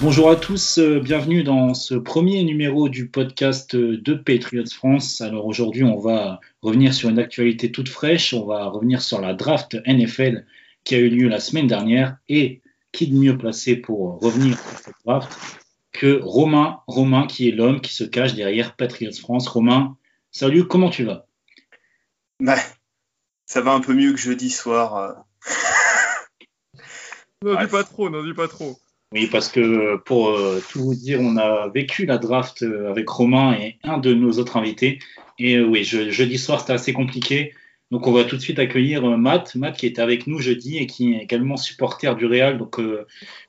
Bonjour à tous, euh, bienvenue dans ce premier numéro du podcast de Patriots France. Alors aujourd'hui, on va revenir sur une actualité toute fraîche, on va revenir sur la draft NFL qui a eu lieu la semaine dernière et qui de mieux placé pour revenir sur cette draft que Romain, Romain qui est l'homme qui se cache derrière Patriots France. Romain, salut, comment tu vas? Bah, ça va un peu mieux que jeudi soir. euh. N'en dis pas trop, n'en dis pas trop. Oui, parce que pour euh, tout vous dire, on a vécu la draft euh, avec Romain et un de nos autres invités. Et euh, oui, je- jeudi soir, c'était assez compliqué. Donc, on va tout de suite accueillir euh, Matt, Matt qui était avec nous jeudi et qui est également supporter du Real. Donc,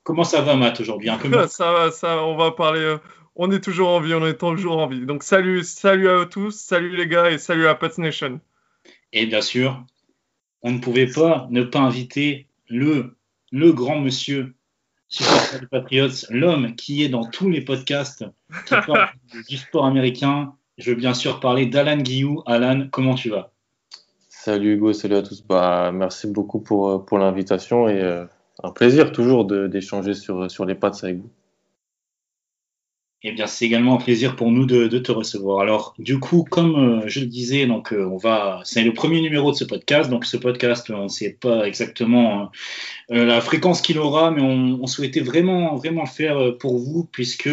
comment ça va, Matt, aujourd'hui? Un peu mieux? Ça va, ça, on va parler. on est toujours en vie, on est toujours en vie. Donc salut, salut à eux tous, salut les gars et salut à Pats Nation. Et bien sûr, on ne pouvait pas ne pas inviter le, le grand monsieur supporter des Patriots, l'homme qui est dans tous les podcasts qui parlent du sport américain. Je veux bien sûr parler d'Alan Guillou. Alan, comment tu vas? Salut Hugo, salut à tous. Bah, merci beaucoup pour, euh, pour l'invitation et euh, un plaisir toujours d'échanger sur, sur les pattes avec vous. Eh bien, c'est également un plaisir pour nous de, te recevoir. Alors, du coup, comme euh, je le disais, donc euh, on va, c'est le premier numéro de ce podcast. Donc, ce podcast, on ne sait pas exactement euh, euh, la fréquence qu'il aura, mais on, souhaitait vraiment, vraiment le faire pour vous, puisque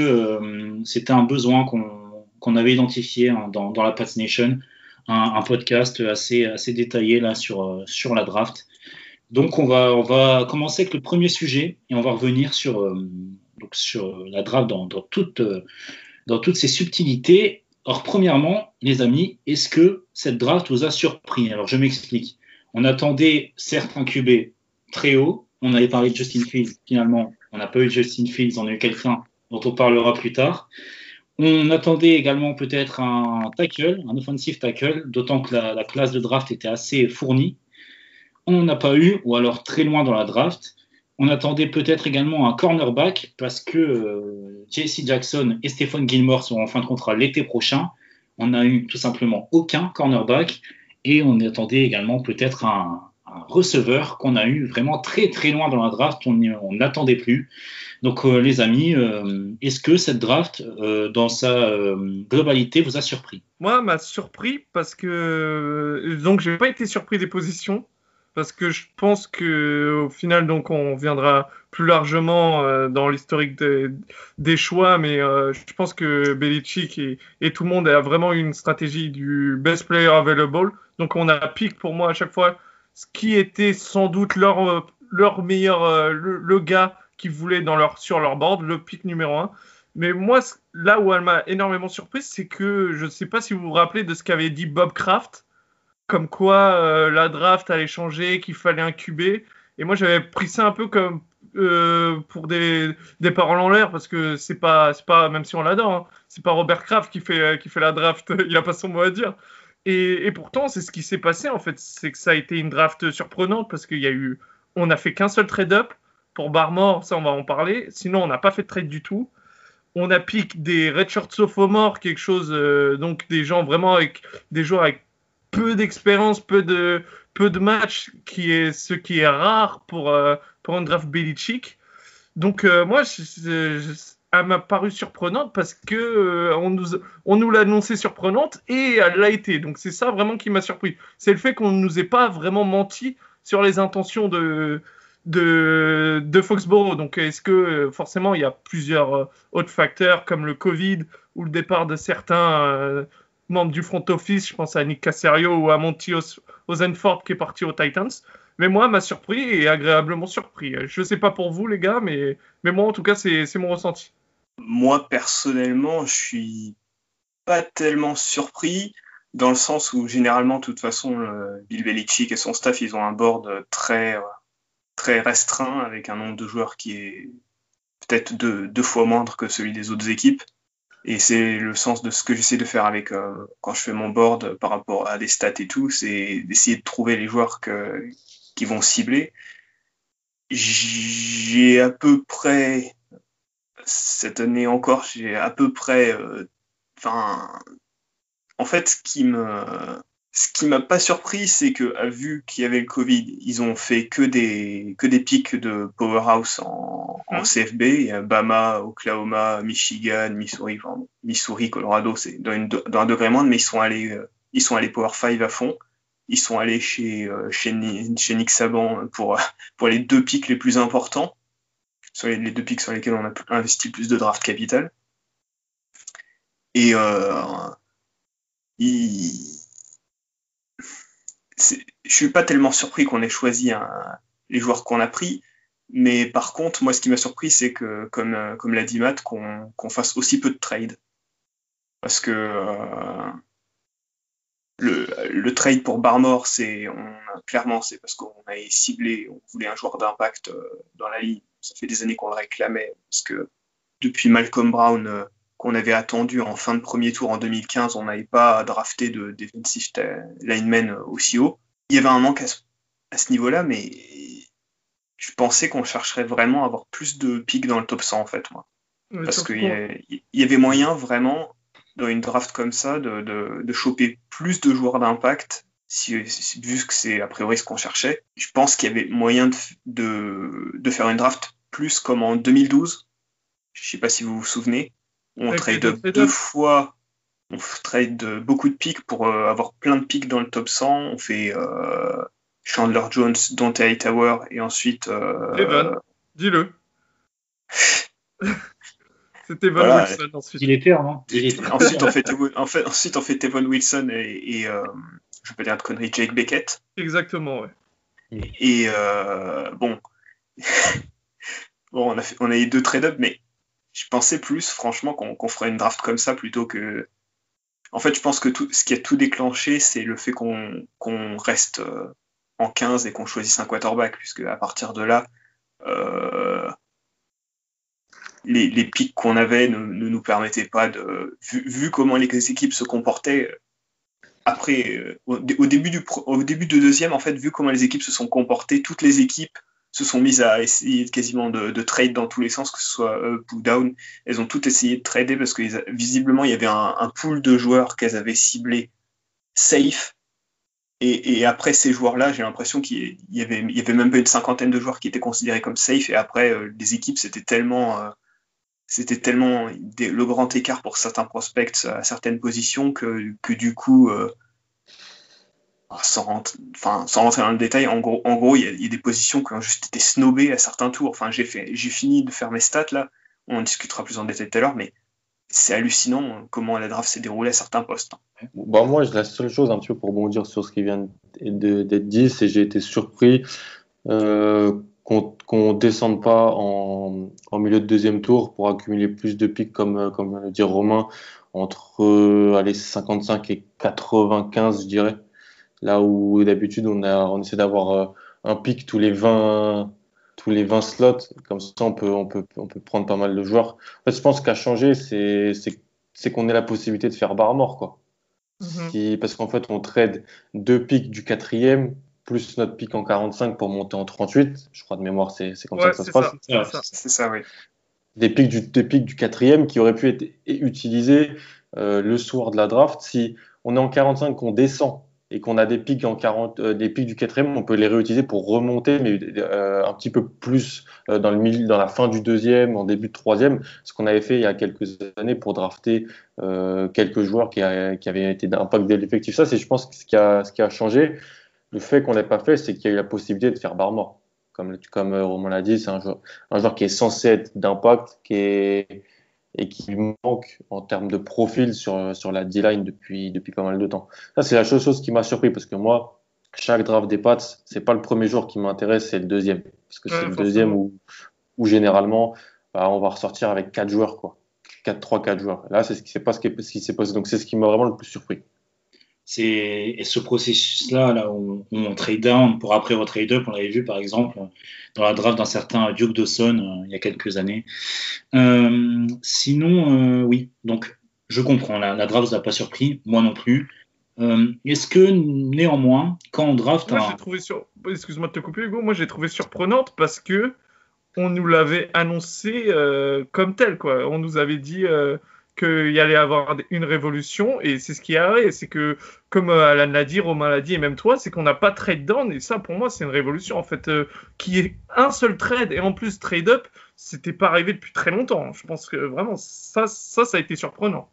c'était un besoin qu'on qu'on avait identifié hein, dans, dans la Pats Nation, un, podcast assez, assez détaillé là sur, sur la draft. Donc, on va, on va commencer avec le premier sujet et on va revenir sur, sur la draft euh, dans toutes ses subtilités. Or, premièrement, les amis, est-ce que cette draft vous a surpris? Alors, je m'explique. On attendait certes un QB très haut. On avait parlé de Justin Fields. Finalement, on n'a pas eu Justin Fields. On a eu quelqu'un dont on parlera plus tard. On attendait également peut-être un tackle, un offensive tackle, d'autant que la, la classe de draft était assez fournie. On n'a pas eu, ou alors très loin dans la draft. On attendait peut-être également un cornerback parce que euh, JC Jackson et Stephen Gilmore sont en fin de contrat l'été prochain. On n'a eu tout simplement aucun cornerback et on attendait également peut-être un, receveur qu'on a eu vraiment très très loin dans la draft. On n'attendait plus. Donc euh, les amis, euh, est-ce que cette draft euh, dans sa globalité vous a surpris? Moi, m'a surpris parce que donc j'ai pas été surpris des positions parce que je pense que au final donc on viendra plus largement euh, dans l'historique des, choix, mais euh, je pense que Belichick et, tout le monde a vraiment une stratégie du best player available. Donc on a pick pour moi à chaque fois ce qui était sans doute leur leur meilleur euh, le, gars qui voulait dans leur sur leur board le pick numéro un. Mais moi, là où elle m'a énormément surprise, c'est que je ne sais pas si vous vous rappelez de ce qu'avait dit Bob Kraft, comme quoi euh, la draft allait changer, qu'il fallait QB. Et moi, j'avais pris ça un peu comme euh, pour des, des paroles en l'air, parce que c'est pas, pas, même si on l'adore, hein, c'est pas Robert Kraft qui fait, qui fait la draft, il a pas son mot à dire. Et, pourtant, c'est ce qui s'est passé en fait, c'est que ça a été une draft surprenante parce qu'il y a eu, on n'a fait qu'un seul trade-up pour Barmore, ça on va en parler. Sinon, on n'a pas fait de trade du tout. On a piqué des redshirts sophomores, quelque chose, euh, donc des gens vraiment avec des joueurs avec peu d'expérience, peu de, peu de matchs, qui est ce qui est rare pour, euh, pour un draft Belichick. Donc euh, moi, je- elle m'a paru surprenante parce que euh, on nous, on nous l'a annoncé surprenante et elle l'a été. Donc c'est ça vraiment qui m'a surpris. C'est le fait qu'on ne nous ait pas vraiment menti sur les intentions de, de, de Foxborough. Donc est-ce que forcément il y a plusieurs autres facteurs comme le Covid ou le départ de certains membres du front office, je pense à Nick Casario ou à Monty Ozenford qui est parti aux Titans. Mais moi, m'a surpris et agréablement surpris. Je sais pas pour vous, les gars, mais, mais moi, en tout cas, c'est mon ressenti. Moi, personnellement, je suis pas tellement surpris dans le sens où généralement, de toute façon, Bill Belichick et son staff, ils ont un board très, très restreint avec un nombre de joueurs qui est peut-être deux, deux fois moindre que celui des autres équipes. Et c'est le sens de ce que j'essaie de faire avec euh, quand je fais mon board par rapport à des stats et tout, c'est d'essayer de trouver les joueurs que, qui vont cibler. J'ai à peu près cette année encore, j'ai à peu près, euh, enfin, en fait, ce qui me ce qui m'a pas surpris, c'est que, vu qu'il y avait le Covid, ils ont fait que des, que des pics de powerhouse en, en Mmh. CFB. A Bama, Oklahoma, Michigan, Missouri, enfin, Missouri, Colorado, c'est dans, une, dans un degré moindre, mais ils sont allés, euh, ils sont allés Power 5 à fond. Ils sont allés chez, euh, chez, Ni- chez Nick Saban pour, pour les deux pics les plus importants, sur les, les deux pics sur lesquels on a investi le plus de draft capital. Et euh, ils, je suis pas tellement surpris qu'on ait choisi les joueurs qu'on a pris, mais par contre, moi, ce qui m'a surpris, c'est que, comme, euh, l'a dit Matt, qu'on fasse aussi peu de trades. Parce que euh, le, trade pour Barmore, c'est clairement, c'est parce qu'on avait ciblé, on voulait un joueur d'impact euh, dans la ligne. Ça fait des années qu'on le réclamait, parce que depuis Malcolm Brown, qu'on avait attendu en fin de premier tour en 2015, on n'avait pas drafté de defensive lineman aussi haut. Il y avait un manque à ce, à ce niveau-là, mais je pensais qu'on chercherait vraiment à avoir plus de pics dans le top 100 en fait, moi. Mais Parce qu'il y, avait moyen vraiment, dans une draft comme ça, de, de, de choper plus de joueurs d'impact, si, vu que c'est a priori ce qu'on cherchait. Je pense qu'il y avait moyen de, de, de faire une draft plus comme en 2012. Je sais pas si vous vous souvenez. On Avec trade deux fois, on trade beaucoup de pics pour euh, avoir plein de pics dans le top 100. On fait euh, Chandler Jones, Dante Hightower et ensuite euh, Evan. Dis-le. C'était Voilà. Wilson ensuite. Il était, non Il était. ensuite, on fait, en fait, ensuite, on fait Tevon Wilson et, et euh, je vais pas dire de conneries, Jake Beckett. Exactement, ouais. Et euh, bon, bon, on a, fait, on a eu deux trade-up, mais je pensais plus, franchement, qu'on ferait une draft comme ça plutôt que. En fait, je pense que tout, ce qui a tout déclenché, c'est le fait qu'on reste euh, en 15 et qu'on choisisse un quarterback, puisque à partir de là, euh, les, pics qu'on avait ne, nous permettaient pas de. Vu, comment les équipes se comportaient, après, euh, au, au début du, au début du deuxième, en fait, vu comment les équipes se sont comportées, toutes les équipes se sont mises à essayer quasiment de, de trade dans tous les sens, que ce soit up ou down. Elles ont toutes essayé de trader parce que visiblement, il y avait un, pool de joueurs qu'elles avaient ciblé safe. Et, après ces joueurs-là, j'ai l'impression qu'il y avait, il y avait même une cinquantaine de joueurs qui étaient considérés comme safe. Et après, euh, les équipes, c'était tellement, euh, c'était tellement le grand écart pour certains prospects à certaines positions que, que du coup, euh, sans, rentrer, dans le détail, en gros, il y, a, des positions qui ont juste été snobées à certains tours. Enfin, j'ai fini de faire mes stats là. On en discutera plus en détail tout à l'heure, mais c'est hallucinant comment la draft s'est déroulée à certains postes. Bah, moi, la seule chose, un petit peu pour rebondir sur ce qui vient d'être dit, c'est j'ai été surpris euh, qu'on qu'on descende pas en, milieu de deuxième tour pour accumuler plus de pics, comme, euh, comme vient de dire Romain, entre euh, allez, 55 et 95, je dirais. Là où d'habitude, on, a, on essaie d'avoir euh, un pic tous les 20, tous les 20 slots. Comme ça, on peut, on peut, on peut prendre pas mal de joueurs. En fait, je pense qu'à changer, c'est c'est- c'est qu'on ait la possibilité de faire barre mort, quoi. Mhm. Parce qu'en fait, on trade deux pics du quatrième, plus notre pic en 45 pour monter en 38. Je crois de mémoire, c'est c'est comme ça que ça se passe. ça. c'est ça. C'est ça, oui. Des pics du, des pics du quatrième qui auraient pu être utilisés euh, le soir de la draft. Si on est en 45, qu'on descend et qu'on a des pics, en 40, euh, des pics du quatrième, on peut les réutiliser pour remonter, mais euh, un petit peu plus euh, dans, le milieu, dans la fin du deuxième, en début de troisième, ce qu'on avait fait il y a quelques années pour drafter euh, quelques joueurs qui, avaient été d'impact dès l'effectif. Ça, c'est, je pense, ce qui a, ce qui a changé. Le fait qu'on l'ait pas fait, c'est qu'il y a eu la possibilité de faire barre. Comme, comme Romain l'a dit, c'est un joueur, un joueur qui est censé être d'impact, qui est et qui manque en termes de profil sur, sur la D-line depuis, depuis pas mal de temps. Ça, c'est la chose qui m'a surpris parce que moi, chaque draft des Pats, c'est pas le premier jour qui m'intéresse, c'est le deuxième. Parce que Ouais, c'est le deuxième où, où généralement, bah, on va ressortir avec quatre joueurs, quoi. 4, 3, 4 joueurs. Là, c'est ce qui s'est pas ce qui s'est passé. Donc, c'est ce qui m'a vraiment le plus surpris. C'est et ce processus-là, là où on, trade down pour après retrade up, on l'avait vu par exemple dans la draft d'un certain Duke Dawson euh, il y a quelques années. Euh, sinon, euh, oui, donc je comprends, la, la draft vous a pas surpris, moi non plus. Est-ce que néanmoins, quand on draft moi, un... trouvé sur... Excuse-moi de te couper, Hugo. Moi, j'ai trouvé surprenante parce que on nous l'avait annoncé comme tel, quoi. On nous avait dit qu'il y allait avoir une révolution et c'est ce qui est arrivé. C'est que, comme euh, Alan l'a dit, Romain l'a dit et même toi, c'est qu'on n'a pas trade down et ça pour moi c'est une révolution en fait. Euh, qui est un seul trade et en plus trade up, c'était pas arrivé depuis très longtemps. Je pense que vraiment ça, ça, ça a été surprenant.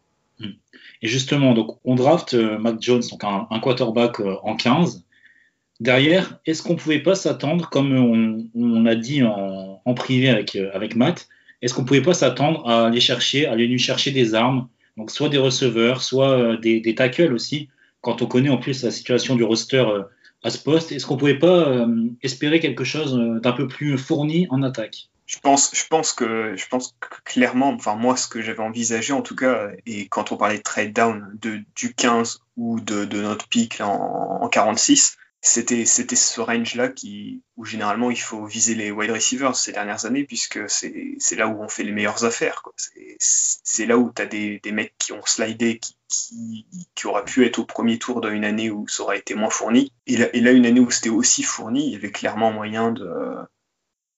Et justement, donc on draft euh, Mac Jones, donc un, quarterback en 15. Derrière, est-ce qu'on pouvait pas s'attendre, comme on, a dit en, privé avec, avec Matt, est-ce qu'on ne pouvait pas s'attendre à aller chercher, à aller chercher des armes, donc soit des receveurs, soit euh, des, tackles aussi, quand on connaît en plus la situation du roster euh, à ce poste, est-ce qu'on ne pouvait pas euh, espérer quelque chose d'un peu plus fourni en attaque? Je pense, je pense que, je pense clairement, enfin moi, ce que j'avais envisagé en tout cas, et quand on parlait de trade down de, du 15 ou de, notre pic en 46, c'était c'était ce range là qui où généralement il faut viser les wide receivers ces dernières années puisque c'est c'est là où on fait les meilleures affaires c'est là où tu as des, des mecs qui ont slidé qui, qui, qui auraient pu être au premier tour dans une année où ça aurait été moins fourni. Et là, et là une année où c'était aussi fourni il y avait clairement moyen de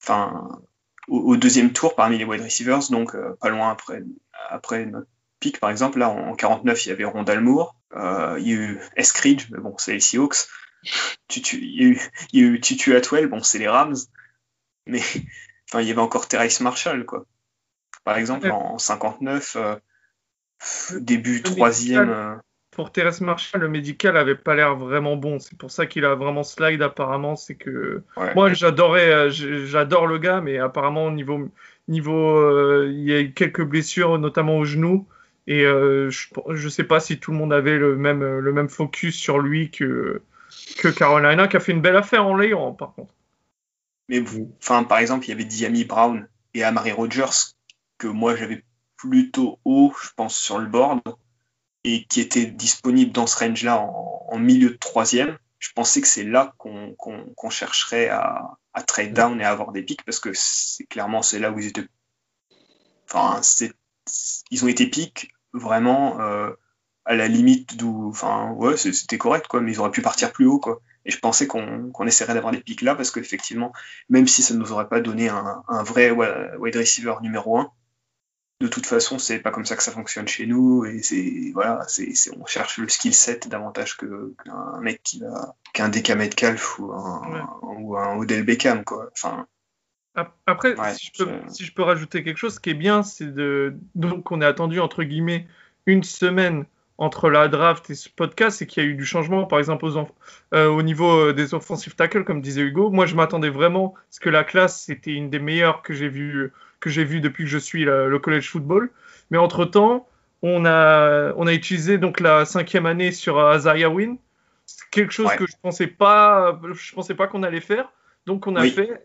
enfin au, deuxième tour parmi les wide receivers donc euh, pas loin après après notre pic par exemple là en 49 il y avait Rondal Moore euh, il y a eu Eskridge mais bon c'est les Seahawks il y a eu, il Tutu Atwell, bon, c'est les Rams, mais enfin, il y avait encore Terrace Marshall, quoi. Par exemple, en 59, euh, début troisième. Euh, pour Terrace Marshall, le médical avait pas l'air vraiment bon. C'est pour ça qu'il a vraiment slide apparemment. C'est que moi j'adorais, euh, j'adore le gars, mais apparemment au niveau niveau, il y a eu quelques blessures, notamment au genou. Et je, je sais pas si tout le monde avait le même le même focus sur lui que que Carolina, qui a fait une belle affaire en l'ayant, par contre. Mais enfin, par exemple, il y avait Diami Brown et Amari Rogers, que moi j'avais plutôt haut, je pense, sur le board, et qui étaient disponibles dans ce range-là en, milieu de troisième. Je pensais que c'est là qu'on chercherait à, trade down et à avoir des pics, parce que c'est clairement c'est là où ils étaient. Enfin, ils ont été pics vraiment. Euh, à la limite d'où, enfin, ouais, c'était correct, quoi, mais ils auraient pu partir plus haut, quoi. Et je pensais qu'on essaierait d'avoir des pics là, parce qu'effectivement, même si ça ne nous aurait pas donné un, un vrai wide receiver numéro 1, de toute façon, c'est pas comme ça que ça fonctionne chez nous, et c'est, voilà, c'est, on cherche le skill set davantage qu'un mec qui va, qu'un DK Metcalf ou un, ou un Odell Beckham, quoi. Enfin, après, si, je peux, si, je peux, rajouter quelque chose, ce qui est bien, c'est de. Donc, on est attendu, entre guillemets, une semaine entre la draft et ce podcast, c'est qu'il y a eu du changement, par exemple euh, au niveau euh, des offensive tackles, comme disait Hugo. Moi, je m'attendais vraiment, parce que la classe, c'était une des meilleures que j'ai vues que j'ai vu depuis que je suis le college football. Mais entre-temps, on a, on a utilisé donc la cinquième année sur Isaiah Wynn. C'est quelque chose que je pensais pas, je pensais pas qu'on allait faire. Donc, on a fait.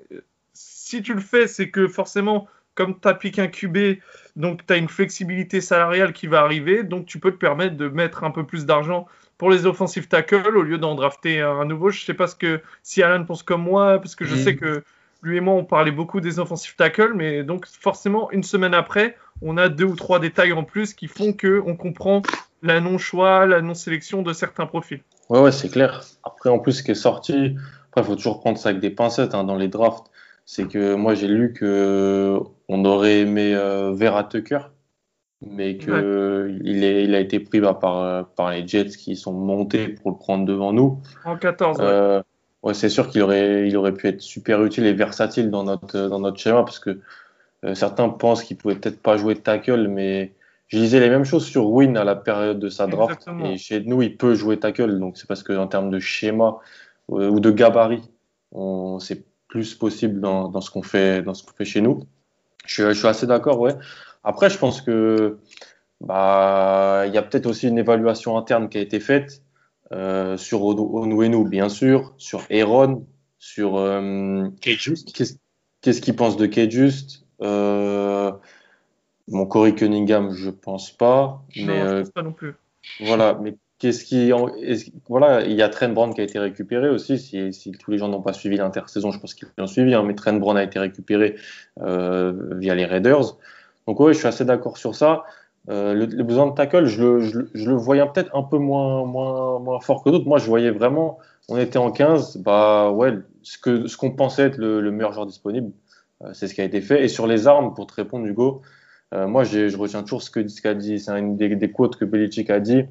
Si tu le fais, c'est que forcément, comme tu as piqué un QB, donc tu as une flexibilité salariale qui va arriver, donc tu peux te permettre de mettre un peu plus d'argent pour les offensive tackles au lieu d'en drafter un nouveau. Je sais pas ce que si Alan pense comme moi, parce que je sais que lui et moi on parlait beaucoup des offensive tackles, mais donc forcément une semaine après, on a deux ou trois détails en plus qui font que on comprend la non-choix, la non-sélection de certains profils. Ouais, ouais, c'est clair. Après, en plus, ce qui est sorti, après, il faut toujours prendre ça avec des pincettes hein, dans les drafts c'est que moi j'ai lu que on aurait aimé euh, Vera Tucker, mais que il, est, il, a été pris bah, par, par les Jets qui sont montés pour le prendre devant nous. En 14. Euh, ouais, c'est sûr qu'il aurait, il aurait pu être super utile et versatile dans notre, dans notre schéma parce que euh, certains pensent qu'il pouvait peut-être pas jouer de tackle, mais je disais les mêmes choses sur Win à la période de sa draft. Et chez nous, il peut jouer tackle, donc c'est parce qu'en termes de schéma ou de gabarit, on c'est plus possible dans, dans ce qu'on fait, dans ce qu'on fait chez nous. Je, je suis assez d'accord, ouais. Après, je pense que bah, il y a peut-être aussi une évaluation interne qui a été faite euh, sur Onwenu, bien sûr, sur Aaron, sur euh, Qu'est-ce qu'il pense de Kate Just euh, Mon Corey Cunningham, je pense pas. Non, mais, je pense pas non plus. Voilà, mais qu'est-ce qui, voilà, il y a Trent Brown qui a été récupéré aussi. Si, tous les gens n'ont pas suivi l'intersaison, je pense qu'ils l'ont suivi, hein, mais Trent Brown a été récupéré euh, via les Raiders. Donc oui, je suis assez d'accord sur ça. Euh, le, besoin de tackle, je le, je, le voyais peut-être un peu moins, moins, moins fort que d'autres. Moi, je voyais vraiment, on était en 15, bah ouais, ce que ce qu'on pensait être le, le, meilleur joueur disponible, euh, c'est ce qui a été fait. Et sur les armes, pour te répondre, Hugo, moi, je retiens toujours ce qu'a ce dit, c'est une des quotes que Belichick a dit.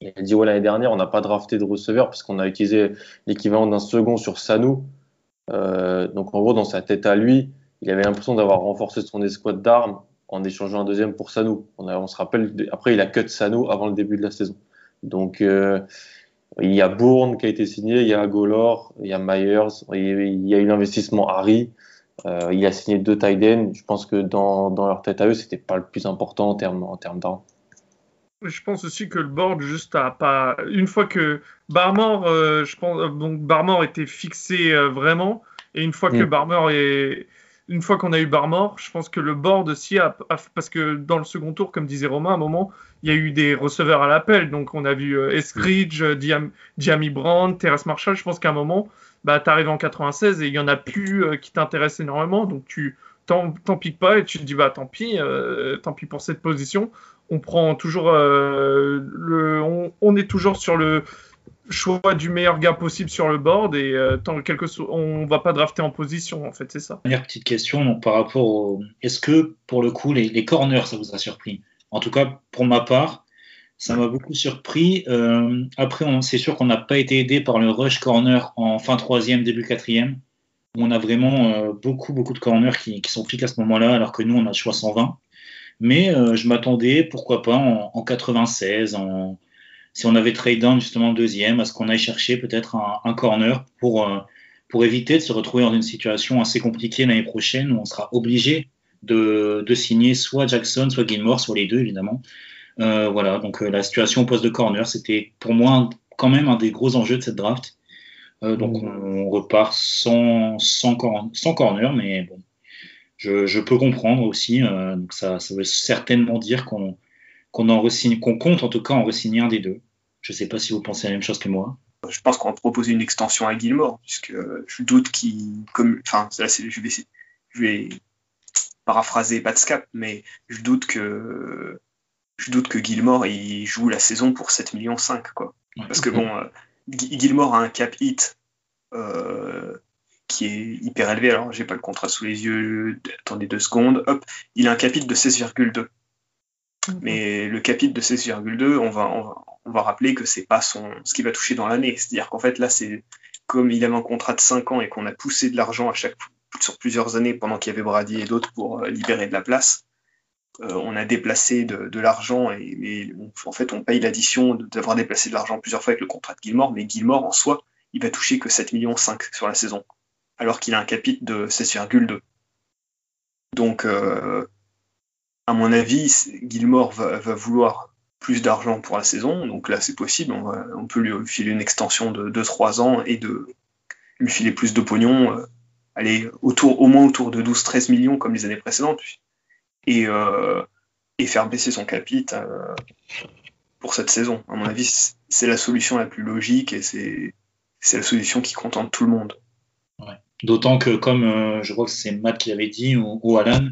Il a dit ouais, l'année dernière, on n'a pas drafté de receveur puisqu'on a utilisé l'équivalent d'un second sur Sanou. Euh, donc en gros, dans sa tête à lui, il avait l'impression d'avoir renforcé son escouade d'armes en échangeant un deuxième pour Sanou. On, se rappelle, après, il a cut Sanou avant le début de la saison. Donc euh, il y a Bourne qui a été signé, il y a Golor, il y a Myers, il y a eu l'investissement Harry. Euh, il a signé deux tight. Je pense que dans, leur tête à eux, c'était pas le plus important en termes en termes d'armes. Je pense aussi que le board juste a pas. Une fois que Barmore, euh, je pense euh, donc Barmore était fixé euh, vraiment, et une fois que Mm. Barmore est, une fois qu'on a eu Barmore, je pense que le board aussi a, a- parce que dans le second tour, comme disait Romain, à un moment, il y a eu des receveurs à l'appel, donc on a vu euh, Eskridge, Diam, Diami Brand, Terrace Marshall. Je pense qu'à un moment, bah t'arrives en 96 et il y en a plus qui t'intéressent énormément, donc tu t'en piques pas et tu te dis bah tant pis, tant pis pour cette position on prend toujours euh, le, on, est toujours sur le choix du meilleur gars possible sur le board et euh, on va pas drafter en position en fait c'est ça. Dernière petite question donc, par rapport au. Est-ce que pour le coup les, corners ça vous a surpris? En tout cas pour ma part, ça m'a beaucoup surpris. Euh, après c'est sûr qu'on n'a pas été aidé par le rush corner en fin troisième début quatrième. On a vraiment euh, beaucoup beaucoup de corners qui, qui sont piqués à ce moment-là alors que nous on a choix 120. Mais euh, je m'attendais pourquoi pas en, en 96 en si on avait trade down justement deuxième, à ce qu'on aille chercher peut-être un, un corner pour, euh, pour éviter de se retrouver dans une situation assez compliquée l'année prochaine où on sera obligé de, de signer soit Jackson, soit Gilmore, soit les deux évidemment. Euh, voilà, donc euh, la situation au poste de corner, c'était pour moi un- quand même un des gros enjeux de cette draft. Euh, donc Mm. on, on repart sans, sans, cor- sans corner, mais bon, je, je peux comprendre aussi. euh, donc ça, ça veut certainement dire qu'on qu'on en resigne, qu'on compte en tout cas en resigner un des deux. Je sais pas si vous pensez la même chose que moi. Je pense qu'on va proposer une extension à Gilmore, puisque je doute qu'il. Enfin, là, je vais, je vais paraphraser Patscap, mais je doute que. Je doute que Gilmore il joue la saison pour 7 millions 5 quoi. Ouais. Parce que bon, euh, Gilmore a un cap hit euh, qui est hyper élevé. Alors, j'ai pas le contrat sous les yeux. Attendez deux secondes. Hop, il a un cap hit de 16,2. Mais le cap hit de 16,2, on va, on va, on va rappeler que c'est pas son, ce qu'il va toucher dans l'année. C'est-à-dire qu'en fait, là, c'est comme il avait un contrat de 5 ans et qu'on a poussé de l'argent à chaque sur plusieurs années pendant qu'il y avait Brady et d'autres pour euh, libérer de la place. Euh, on a déplacé de, de l'argent et, et on- en fait on paye l'addition d'avoir déplacé de l'argent plusieurs fois avec le contrat de Gilmore, mais Gilmore en soi, il va toucher que 7 millions 5 sur la saison, alors qu'il a un capite de 16,2. Donc euh, à mon avis, Gilmore va, vouloir plus d'argent pour la saison, donc là c'est possible, on, peut lui filer une extension de 2-3 ans et de lui filer plus de pognon, euh, aller autour, au moins autour de 12-13 millions comme les années précédentes, et, euh, et faire baisser son capite euh, pour cette saison. À mon avis, c'est- la solution la plus logique et c'est la solution qui contente tout le monde. D'autant que, comme euh, je crois que c'est Matt qui l'avait dit, ou, ou Alan,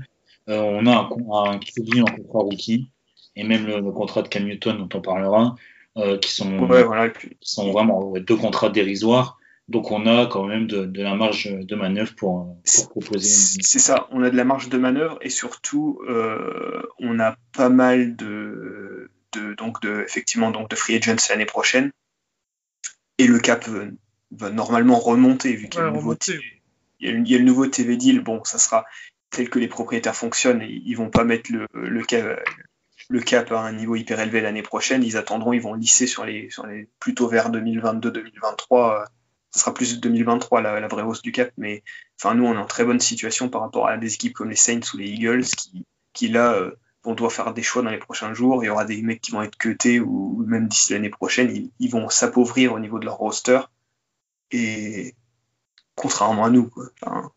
euh, on a un, un QB en contrat rookie, et même le, le contrat de Cam Newton dont on parlera, euh, qui, sont, Ouais, voilà, qui sont vraiment ouais, deux contrats dérisoires. Donc on a quand même de, de la marge de manœuvre pour, pour proposer. C'est ça, on a de la marge de manœuvre et surtout euh, on a pas mal de, de donc de effectivement donc de free agents l'année prochaine et le cap va normalement remonter vu qu'il y a, Ouais, le nouveau remonter. Il y a le- nouveau TV deal. Bon, ça sera tel que les propriétaires fonctionnent. Ils, ils vont pas mettre le, cap à un niveau hyper élevé l'année prochaine. Ils attendront, ils vont lisser sur les plutôt vers 2022-2023. euh, Ce sera plus 2023 la, vraie hausse du cap, mais enfin nous on est en très bonne situation par rapport à des équipes comme les Saints ou les Eagles qui, là euh, vont devoir faire des choix dans les prochains jours. Il y aura des mecs qui vont être cutés ou même d'ici l'année prochaine, ils, ils vont s'appauvrir au niveau de leur roster. Et contrairement à nous, quoi. Enfin,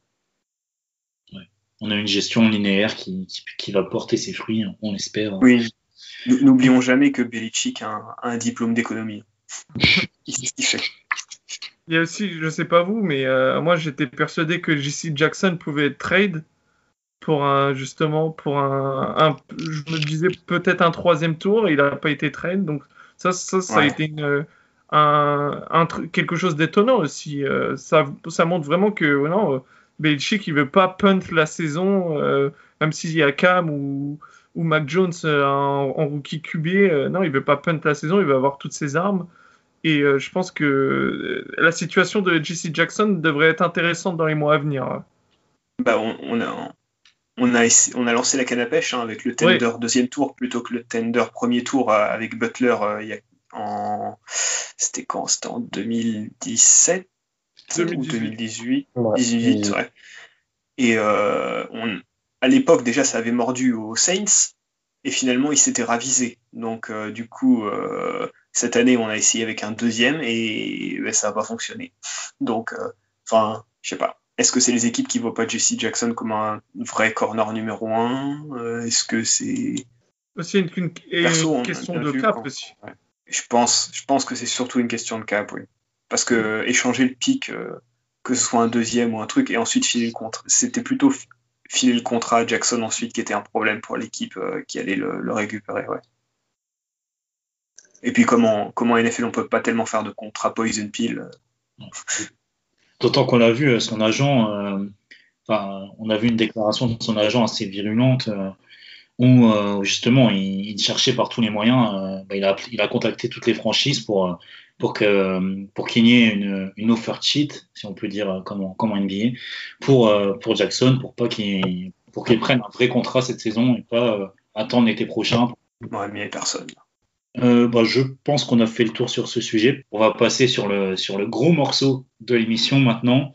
On a une gestion linéaire qui, qui, qui va porter ses fruits, on l'espère, oui, N'oublions jamais que Belichick a un, a un diplôme d'économie. Il sait ce qu'il fait. Il y a aussi, je sais pas vous, mais euh, moi j'étais persuadé que JC Jackson pouvait être trade pour un justement pour un, un- je me disais peut-être un troisième tour et il n'a pas été trade donc ça ça, ça a été une, un, un truc- quelque chose d'étonnant aussi Euh, ça ça montre vraiment que non euh, Belichick il veut pas punt la saison euh, même s'il y a Cam ou ou Mac Jones euh, en, en rookie QB euh, non il veut pas punt la saison il veut avoir toutes ses armes et je pense que la situation de JC Jackson devrait être intéressante dans les mois à venir. Bah, on, on a, on, a, on a lancé la canne à pêche hein, avec le tender deuxième tour plutôt que le tender premier tour avec Butler euh, il y a, en. C'était quand? C'était en 2017 ou 2018. 2018 Ouais. 18, ouais. Et euh, on, à l'époque, déjà, ça avait mordu aux Saints, et finalement, il s'était ravisé. Donc, euh, du coup, euh, cette année, on a essayé avec un deuxième, et ben, ça n'a pas fonctionné. Donc, euh, enfin, je sais pas. Est-ce que c'est les équipes qui ne voient pas Jesse Jackson comme un vrai corner numéro un? Euh, Est-ce que c'est. Aussi une, une- et Perso, on une a question de cap aussi. Ouais. Je pense, je pense que c'est surtout une question de cap, oui. Parce que échanger le pic, euh, que ce soit un deuxième ou un truc, et ensuite filer le contrat, c'était plutôt filer le contrat à Jackson ensuite qui était un problème pour l'équipe euh, qui allait le, récupérer, ouais. Et puis comment, comment NFL on peut pas tellement faire de contrat poison pill. euh, D'autant qu'on a vu son agent, enfin, on a vu une déclaration de son agent assez virulente où euh, justement il, il cherchait par tous les moyens, euh, bah, il, a, il a contacté toutes les franchises pour, euh, pour que pour qu'il y ait une, une offer sheet, si on peut dire euh, comme, en- comme en NBA, pour, euh, pour Jackson, pour pas qu'il pour qu'il prenne un vrai contrat cette saison et pas euh, attendre l'été prochain Ouais, mais personne. euh, bah, je pense qu'on a fait le tour sur ce sujet. On va passer sur le, sur le gros morceau de l'émission maintenant.